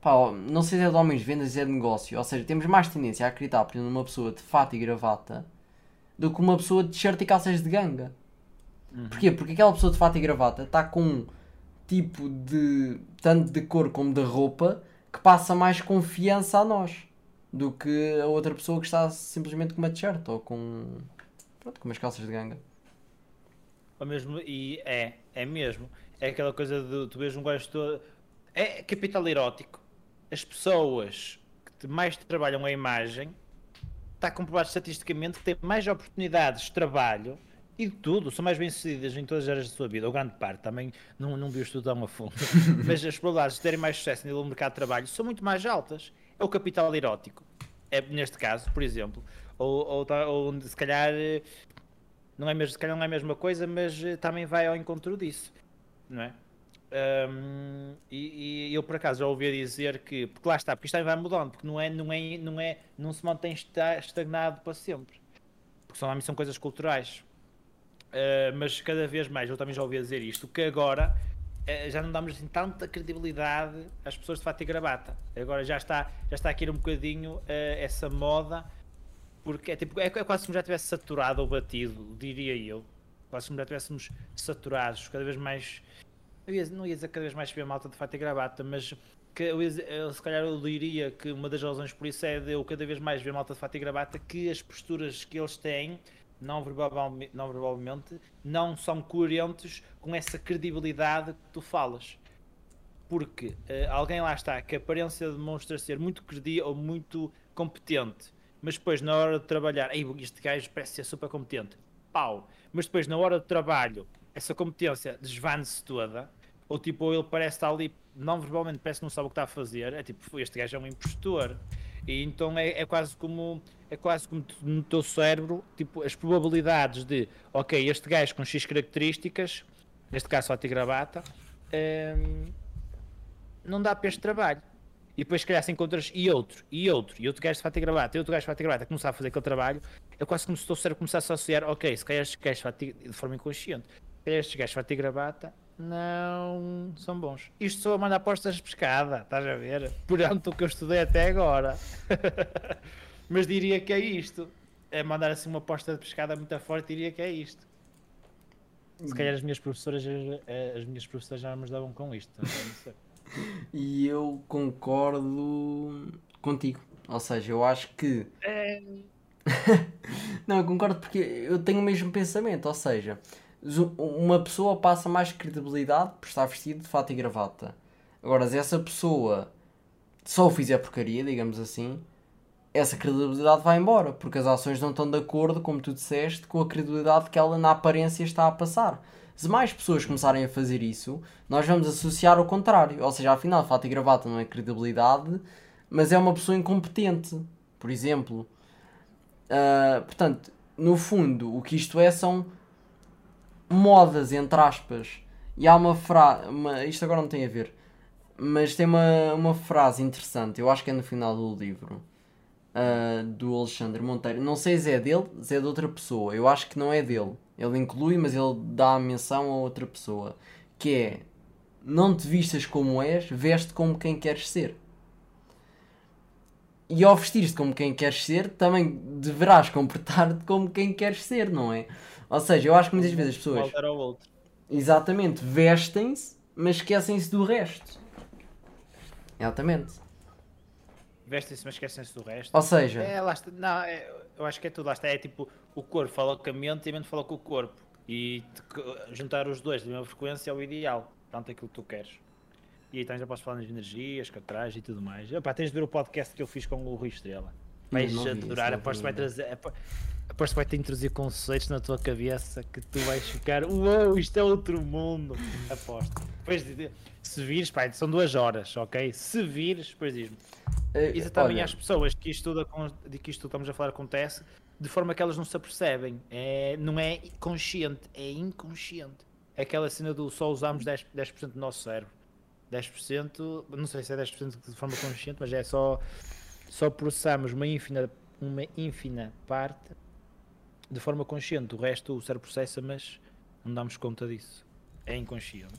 S1: pá, não sei se é de homens de vendas, é de negócio, ou seja, temos mais tendência a acreditar, por exemplo, numa pessoa de fato e gravata do que uma pessoa de t-shirt e calças de ganga. Porquê? Porque aquela pessoa de fato e gravata está com um tipo de tanto de cor como de roupa que passa mais confiança a nós do que a outra pessoa que está simplesmente com uma t-shirt ou com Pronto, com umas calças de ganga.
S2: Ou mesmo, e é, é mesmo. É aquela coisa de tu vês um gajo todo. É capital erótico. As pessoas que mais trabalham a imagem está comprovado estatisticamente que têm mais oportunidades de trabalho e de tudo, são mais bem-sucedidas em todas as áreas da sua vida, ou grande parte, também não, não vi o estudo tão a fundo, (laughs) mas as probabilidades de terem mais sucesso no mercado de trabalho são muito mais altas. É o capital erótico, é, neste caso, por exemplo, ou, ou, tá, ou se calhar não é mesmo, se calhar não é a mesma coisa, mas eh, também vai ao encontro disso, não é? Um, e, e, eu por acaso já ouvi dizer que, porque lá está, porque isto também vai mudando, porque não é, não é, não é, não se mantém estagnado para sempre, porque são, são coisas culturais. Uh, mas cada vez mais, eu também já ouvi dizer isto, que agora uh, já não damos assim tanta credibilidade às pessoas de fato e gravata. Agora já está, já está aqui um bocadinho uh, essa moda porque é, tipo, é, é quase como já tivesse saturado ou batido, diria eu. Quase como já estivéssemos saturados, cada vez mais. Eu ia, não ia dizer cada vez mais ver malta de fato e gravata, mas que eu, eu, se calhar eu diria que uma das razões por isso é de eu cada vez mais ver malta de fato e gravata que as posturas que eles têm, não verbalmente, não, verbalmente, não são coerentes com essa credibilidade que tu falas. Porque uh, alguém lá está que a aparência demonstra ser muito credível ou muito competente mas depois na hora de trabalhar, Ei, este gajo parece ser super competente, pau, mas depois na hora de trabalho, essa competência desvane-se toda, ou tipo, ele parece estar ali, não verbalmente, parece que não sabe o que está a fazer, é tipo, este gajo é um impostor, e então é, é quase como é quase como no teu cérebro, tipo, as probabilidades de, ok, este gajo com X características, neste caso só gravata, hum, não dá para este trabalho e depois se calhar se encontras e outro, e outro, e outro gajo de fato e gravata, e outro gajo de fato e gravata não sabe fazer aquele trabalho, é quase como se o teu cérebro começasse a associar, ok, se calhar estes gajos de forma inconsciente, se calhar estes gajos de fato e gravata não são bons. Isto sou a mandar apostas de pescada, estás a ver? Perante o que eu estudei até agora. (laughs) Mas diria que é isto. É mandar assim uma aposta de pescada muito forte, diria que é isto. Se calhar as minhas professoras, as, as minhas professoras já me ajudavam com isto. Não sei (laughs)
S1: e eu concordo contigo. Ou seja, eu acho que. É... (laughs) não, eu concordo porque eu tenho o mesmo pensamento. Ou seja, uma pessoa passa mais credibilidade por estar vestido de fato e gravata. Agora, se essa pessoa só o fizer porcaria, digamos assim, essa credibilidade vai embora, porque as ações não estão de acordo, como tu disseste, com a credibilidade que ela na aparência está a passar. Se mais pessoas começarem a fazer isso, nós vamos associar o contrário. Ou seja, afinal, fato e gravata não é credibilidade, mas é uma pessoa incompetente, por exemplo. Uh, portanto, no fundo, o que isto é são modas, entre aspas. E há uma frase. Isto agora não tem a ver. Mas tem uma, uma frase interessante, eu acho que é no final do livro. Uh, do Alexandre Monteiro. Não sei se é dele, se é de outra pessoa. Eu acho que não é dele. Ele inclui, mas ele dá a menção a outra pessoa. Que é: Não te vistas como és, veste como quem queres ser. E ao vestir-te como quem queres ser, também deverás comportar-te como quem queres ser, não é? Ou seja, eu acho que muitas vezes as pessoas. Exatamente, vestem-se, mas esquecem-se do resto. Exatamente.
S2: Vestem-se, mas esquecem-se do resto.
S1: Ou seja,
S2: é, lá está, não, é, eu acho que é tudo, lá está, é tipo o corpo fala com a mente e a mente fala com o corpo. E juntar os dois de mesma frequência é o ideal, tanto aquilo que tu queres. E aí então já posso falar nas energias, que atrás e tudo mais. Epá, tens de ver o podcast que eu fiz com o Rui Estrela. Vais adorar, aposto que vai trazer. Aposto que vai te introduzir conceitos na tua cabeça que tu vais ficar. Uou, isto é outro mundo! Aposto. Depois, se vires, pá, são duas horas, ok? Se vires, depois diz-me. Uh, Isso também às pessoas que isto, tudo, de que isto estamos a falar acontece, de forma que elas não se apercebem. É, não é consciente, é inconsciente. É aquela cena do só usamos 10%, 10 do nosso cérebro. 10%, não sei se é 10% de forma consciente, mas é só, só processamos uma ínfima, uma ínfima parte de forma consciente. O resto o cérebro processa, mas não damos conta disso. É inconsciente.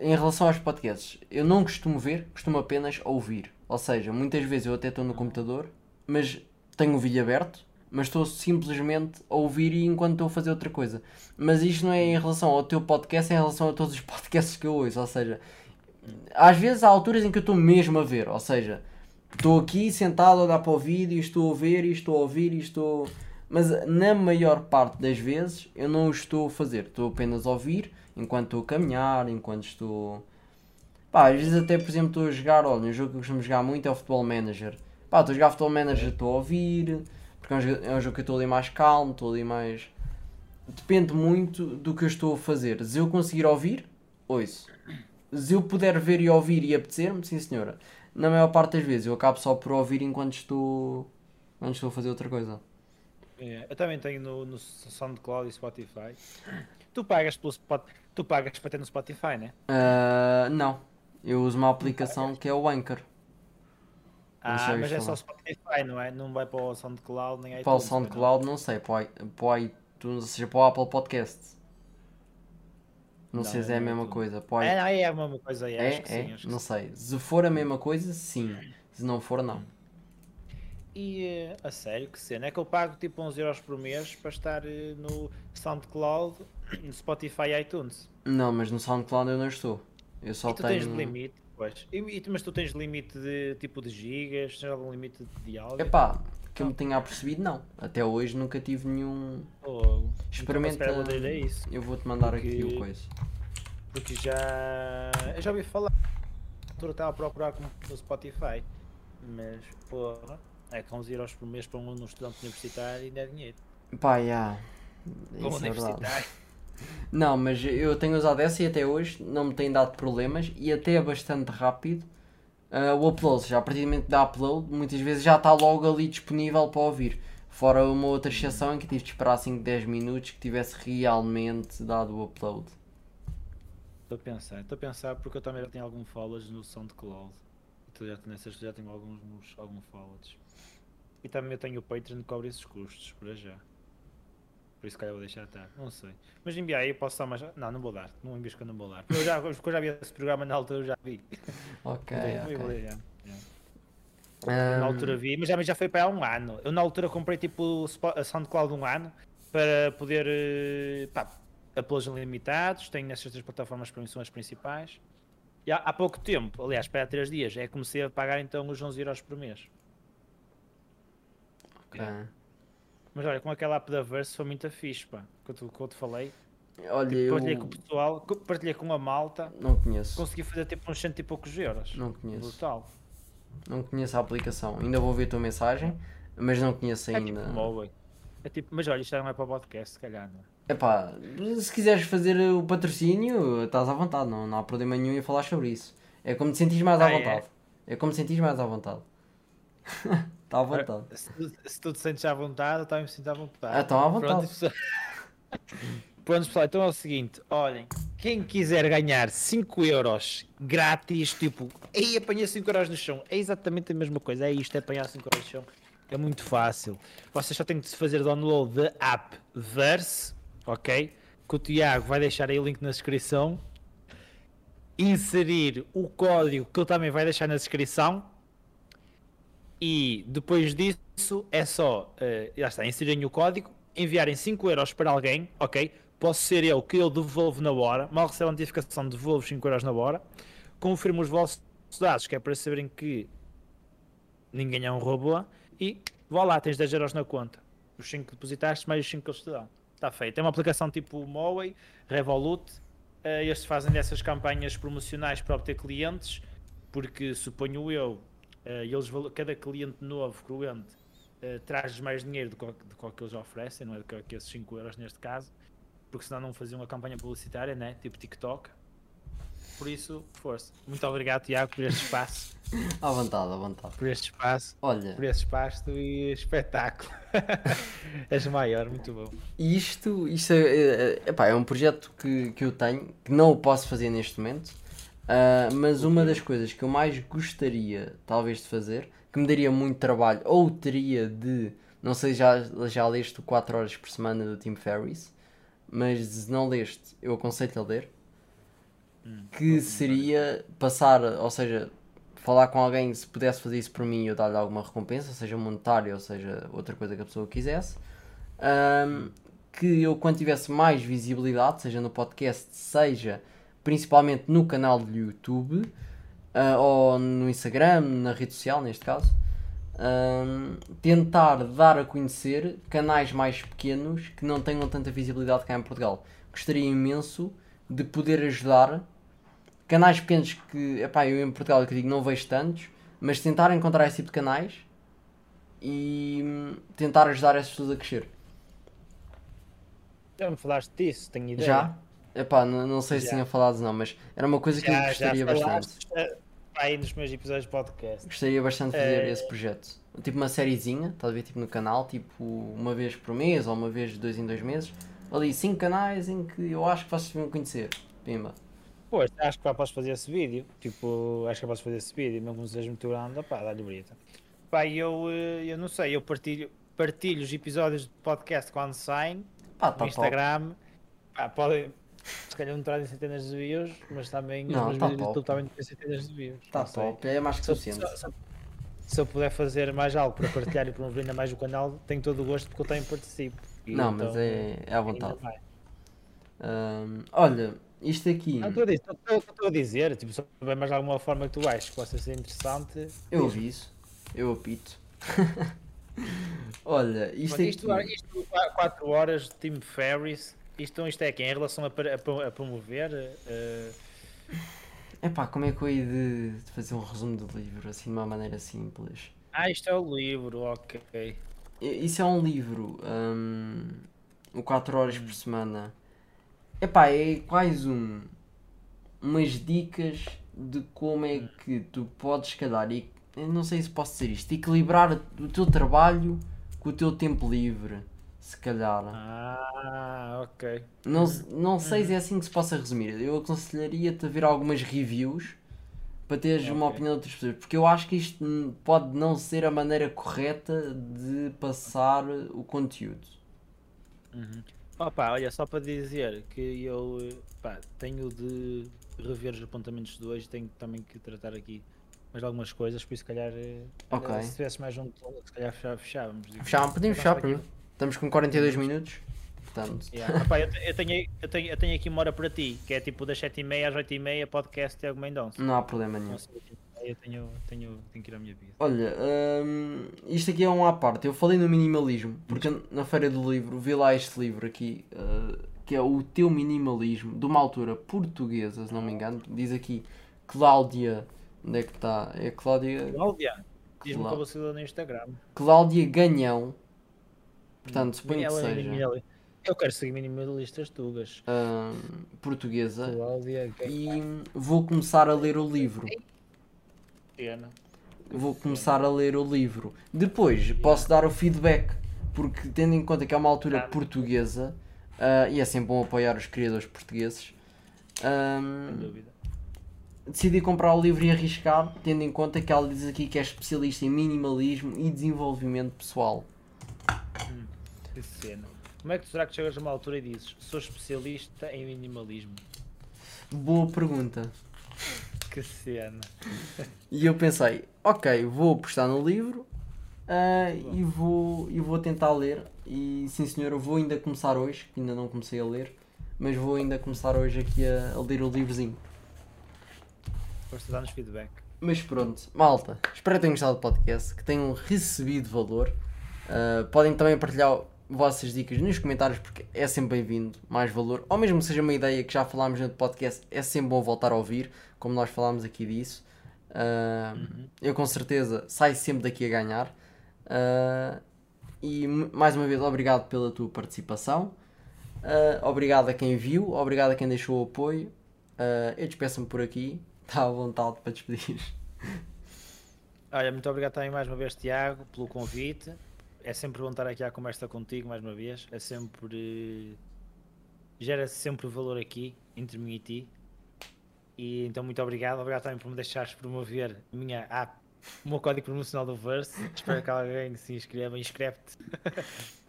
S1: Em relação aos podcasts, eu não costumo ver, costumo apenas ouvir. Ou seja, muitas vezes eu até estou no computador mas tenho o vídeo aberto, mas estou simplesmente a ouvir enquanto estou a fazer outra coisa. Mas isto não é em relação ao teu podcast, é em relação a todos os (laughs) podcasts que eu ouço. Ou seja, às vezes há alturas em que eu estou mesmo a ver, ou seja, Estou aqui sentado a olhar para o vídeo e estou a ver e estou a ouvir e estou. Mas na maior parte das vezes eu não o estou a fazer. Estou apenas a ouvir enquanto estou a caminhar, enquanto estou. Pá, às vezes até, por exemplo, estou a jogar. Olha, um jogo que eu costumo jogar muito é o Futebol Manager. Pá, estou a jogar Futebol Manager, estou a ouvir. Porque é um jogo, é um jogo que eu estou ali mais calmo, estou ali mais. Depende muito do que eu estou a fazer. Se eu conseguir ouvir, ouço. Se eu puder ver e ouvir e apetecer-me, sim senhora. Na maior parte das vezes eu acabo só por ouvir enquanto estou. Enquanto estou a fazer outra coisa.
S2: É, eu também tenho no, no SoundCloud e Spotify. Tu pagas, pelo Spot, tu pagas para ter no Spotify, né?
S1: Ah, não. Eu uso uma aplicação que é o Anchor. Não
S2: Ah, mas é só
S1: falar.
S2: Spotify, não é? Não vai para o SoundCloud nem iTunes.
S1: Para o
S2: não?
S1: SoundCloud não sei, para o, iTunes, ou seja, para o Apple Podcast. Não,
S2: Não,
S1: sei se
S2: é
S1: é a mesma coisa. I-
S2: É, não, é a mesma coisa, é,
S1: é,
S2: acho que
S1: é?
S2: sim. Acho que
S1: não
S2: sim.
S1: sei. Se for a mesma coisa, sim. Se não for, não.
S2: E a sério, que cena? É que eu pago tipo 11 euros por mês para estar eh, no SoundCloud, no Spotify e iTunes.
S1: Não, mas no SoundCloud eu não estou. Eu só
S2: e tu
S1: tenho.
S2: tens limite, pois. E, mas tu tens limite de tipo de gigas, tens algum limite de áudio?
S1: Epá, que eu me tenha apercebido, não. Até hoje nunca tive nenhum.
S2: Oh,
S1: Experimenta.
S2: Então, isso.
S1: Eu vou-te mandar aqui
S2: Porque-
S1: o coisa.
S2: Porque já. Eu já ouvi falar. Eu estava a procurar no Spotify. Mas, porra, é que 11 euros por mês para um, estudante universitário ainda é dinheiro.
S1: Pá, já. Isso é
S2: universitário.
S1: Não, mas eu tenho usado essa e até hoje não me tem dado problemas e até é bastante rápido. Ah, o upload, já a partir do momento da upload, muitas vezes já está logo ali disponível para ouvir. Fora uma outra exceção em que tive de esperar 5, 10 minutos que tivesse realmente dado o upload.
S2: Estou a pensar, estou a pensar porque eu também já tenho algum followers no SoundCloud. Já, nessas já tenho alguns, alguns followers. E também eu tenho o Patreon que cobre esses custos, para já. Por isso, calhar, vou deixar estar. Não sei. Mas enviar aí, posso dar mais. Não, não vou dar. Não envias que eu não vou dar. Eu já, porque eu já vi esse programa na altura, eu já vi. (laughs)
S1: Ok,
S2: Eu vou
S1: ok.
S2: deixar, já.
S1: Ah,
S2: Na altura vi, mas já, mas já foi para há um ano. Eu na altura comprei tipo a SoundCloud um ano para poder eh, pá, uploads ilimitados. Tenho nessas três plataformas para mim são as principais. E há, há pouco tempo, aliás, para há 3 dias, é comecei a pagar então os 11 euros por mês.
S1: ok.
S2: Mas olha, com aquela app da Verse foi muito fixe, pá. Que eu, que eu te falei.
S1: Olha, eu
S2: Partilhei com o pessoal, partilhei com a malta.
S1: não conheço.
S2: Consegui fazer tipo uns cento e poucos euros.
S1: Não conheço.
S2: Brutal.
S1: Não conheço a aplicação. Ainda vou ver a tua mensagem, mas não conheço
S2: É tipo
S1: ainda.
S2: Mobile. É tipo, mas olha, isto não é para podcast, se calhar, não é?
S1: Epá, se quiseres fazer o patrocínio, estás à vontade, não, não há problema nenhum em falar sobre isso. É como te sentires mais à
S2: Ah, é?
S1: vontade. É? como te sentires mais à vontade. (laughs) Está à vontade.
S2: Se tu, se tu te sentes à vontade, eu também me sinto à vontade.
S1: Ah, estão à
S2: Pronto,
S1: vontade.
S2: pessoal. (laughs) Pronto, pessoal, então é o seguinte: olhem, quem quiser ganhar 5 euros grátis, tipo, aí apanhei 5 euros no chão, é exatamente a mesma coisa, é isto, é apanhar 5 euros no chão, é muito fácil. Vocês só têm que fazer download da app Verse, ok? Que o Tiago vai deixar aí o link na descrição. Inserir o código que ele também vai deixar na descrição e depois disso é só, eh, já está, inserirem o código, enviarem 5 euros para alguém, ok? Posso ser eu que eu devolvo na hora, mal recebo a notificação, devolvo 5 euros na hora, confirmo os vossos dados, que é para saberem que ninguém é um robô, e vá lá, tens 10 euros na conta. Os 5 que depositaste, mais os 5 que eles te dão. Está feito. É uma aplicação tipo Moway, Revolut, eh, estes fazem dessas campanhas promocionais para obter clientes, porque suponho eu, eh, eles, valo- cada cliente novo, cliente, eh, traz mais dinheiro do que, do que o que eles oferecem, não é do que, que esses 5 euros neste caso, porque senão não faziam uma campanha publicitária, né? tipo TikTok. Por isso, força. Muito obrigado, Tiago, por este espaço, (laughs)
S1: À vontade, à vontade.
S2: por este espaço,
S1: Olha,
S2: por este espaço e espetáculo. (laughs) És maior, muito bom.
S1: isto, isto é, é, epá, é um projeto que, que eu tenho, que não o posso fazer neste momento, ah, mas uma das coisas que eu mais gostaria, talvez, de fazer, que me daria muito trabalho, ou teria de, não sei, já, já leste o 4 horas por semana do Tim Ferriss, mas se não leste, eu aconselho-te a ler, que seria passar, ou seja, falar com alguém se pudesse fazer isso por mim eu dar-lhe alguma recompensa, seja monetária ou seja outra coisa que a pessoa quisesse. Ahm, que eu quando tivesse mais visibilidade, seja no podcast, seja principalmente no canal do YouTube, ah, ou no Instagram, na rede social, neste caso, tentar dar a conhecer canais mais pequenos que não tenham tanta visibilidade cá em Portugal. Gostaria imenso de poder ajudar canais pequenos que, epá, eu em Portugal que digo não vejo tantos, mas tentar encontrar esse tipo de canais e hum, tentar ajudar essas pessoas a crescer.
S2: Já me falaste disso, tenho ideia.
S1: Já? Epá, não, não sei se
S2: Já.
S1: tinha falado não, mas era uma coisa que eu
S2: Já, já
S1: gostaria bastante.
S2: eh, aí nos meus episódios de podcast.
S1: Gostaria bastante de fazer
S2: Eh,
S1: esse projeto. Tipo uma sériezinha, a ver, tipo no canal, tipo uma vez por mês ou uma vez de dois em dois meses. Ali, cinco canais em que eu acho que vocês vão conhecer. Pimba.
S2: Pois, acho que posso fazer esse vídeo. Tipo, acho que posso fazer esse vídeo, mesmo que não seja muito grande, pá, dá-lhe brita. Pá, eu, eh, eu não sei, eu partilho, partilho os episódios de podcast quando saem
S1: Pá,
S2: no
S1: tá top.
S2: Instagram. Pá, podem, se calhar não trazem centenas de views, mas também os
S1: Não,
S2: meus
S1: tá
S2: vídeos do
S1: top.
S2: YouTube também têm centenas de views.
S1: Tá
S2: não sei.
S1: top, é mais que
S2: Se eu,
S1: suficiente.
S2: se eu- se eu puder fazer mais algo para partilhar e promover ainda mais o canal, tenho todo o gosto porque eu também participo. E
S1: Não,
S2: então,
S1: mas é, é à vontade. Hum, olha, isto aqui,
S2: Não, estou a dizer, estou- a dizer, tipo, se houver mais alguma forma que tu achas que possa ser interessante.
S1: eu ouvi isso, eu apito. (laughs) olha, isto
S2: Mas isto,
S1: aqui,
S2: isto 4 horas de Tim Ferris, isto, isto é que em relação a, a a promover. eh,
S1: epá, como é que eu hei de, de fazer um resumo do livro assim de uma maneira simples?
S2: ah, isto é o livro, ok.
S1: Isso é um livro, o 4 horas por semana. Epá, é quase um, umas dicas de como é que tu podes, calhar, e não sei se posso dizer isto, equilibrar o teu trabalho com o teu tempo livre, se calhar.
S2: Ah, ok.
S1: Não, se- não sei se é assim que se possa resumir. Eu aconselharia-te a ver algumas reviews para teres uma
S2: Ok.
S1: opinião de outras pessoas, porque eu acho que isto pode não ser a maneira correta de passar o conteúdo.
S2: Uhum. Opa, olha, só para dizer que eu pá, tenho de rever os apontamentos de hoje, tenho também que tratar aqui mais algumas coisas, por isso se calhar eh,
S1: Ok.
S2: olha, se tivesse mais um se calhar fechava- fechávamos. digo.
S1: Fechar, podemos fechar. Estamos com 42 minutos. Portanto,
S2: Yeah. Eu, eu tenho, eu, tenho, eu tenho aqui uma hora para ti, que é tipo das 7h30 às 8h30 podcast Tiago Mendonça.
S1: não há problema nenhum.
S2: Sei, eu tenho, tenho, tenho que ir à minha vida.
S1: Olha, hum, isto aqui é um à parte. Eu falei no minimalismo, porque na Feira do Livro vi lá este livro aqui, uh, que é O Teu Minimalismo, de uma autora portuguesa, se não me engano. Diz aqui Cláudia. Onde é que está? É Cláudia.
S2: Cláudia, diz-me
S1: Claro.
S2: que eu vou no Instagram.
S1: Cláudia Ganhão. Portanto, suponho que
S2: Ela é
S1: seja
S2: Eu quero seguir minimalistas tugas.
S1: hum, portuguesa.
S2: Cláudia,
S1: E vou começar a ler o livro.
S2: Pena.
S1: vou começar a ler o livro. Depois posso dar o feedback, porque tendo em conta que é uma altura
S2: Claro.
S1: portuguesa ah, e é sempre bom apoiar os criadores portugueses,
S2: dúvida.
S1: decidi comprar o livro e arriscar, tendo em conta que ela diz aqui que é especialista em minimalismo e desenvolvimento pessoal.
S2: Que cena. Como é que tu será que chegas a uma altura e dizes sou especialista em minimalismo?
S1: Boa pergunta.
S2: Que cena.
S1: E eu pensei, ok, vou apostar no livro ah, e, vou, e vou tentar ler. E sim senhor, eu vou ainda começar hoje, que ainda não comecei a ler, mas vou ainda começar hoje aqui a, a ler o livrozinho.
S2: Força dar-nos feedback.
S1: Mas pronto, malta, espero que tenham gostado do podcast, que tenham recebido valor. Ah, podem também partilhar vossas dicas nos comentários, porque é sempre bem-vindo, mais valor. Ou mesmo que seja uma ideia que já falámos no podcast, é sempre bom voltar a ouvir, como nós falámos aqui disso. Ah, Eu com certeza saio sempre daqui a ganhar. Ah, e mais uma vez, obrigado pela tua participação. Ah, obrigado a quem viu, obrigado a quem deixou o apoio. Eu despeço-me por aqui. (laughs) Está à vontade para despedir.
S2: Olha, muito obrigado também mais uma vez, Tiago, pelo convite. É sempre bom estar aqui à conversa contigo mais uma vez. É sempre. gera sempre valor aqui entre mim e ti. E então, muito obrigado. Obrigado também por me deixares promover a minha app, o meu código promocional do Verse. Espero que alguém se inscreva. Inscreve-te.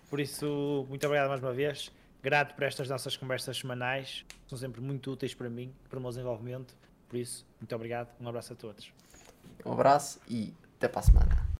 S2: por isso, muito obrigado mais uma vez. Grato por estas nossas conversas semanais. São sempre muito úteis para mim, para o meu desenvolvimento. Por isso, muito obrigado. Um abraço a todos.
S1: Um abraço e até para a semana.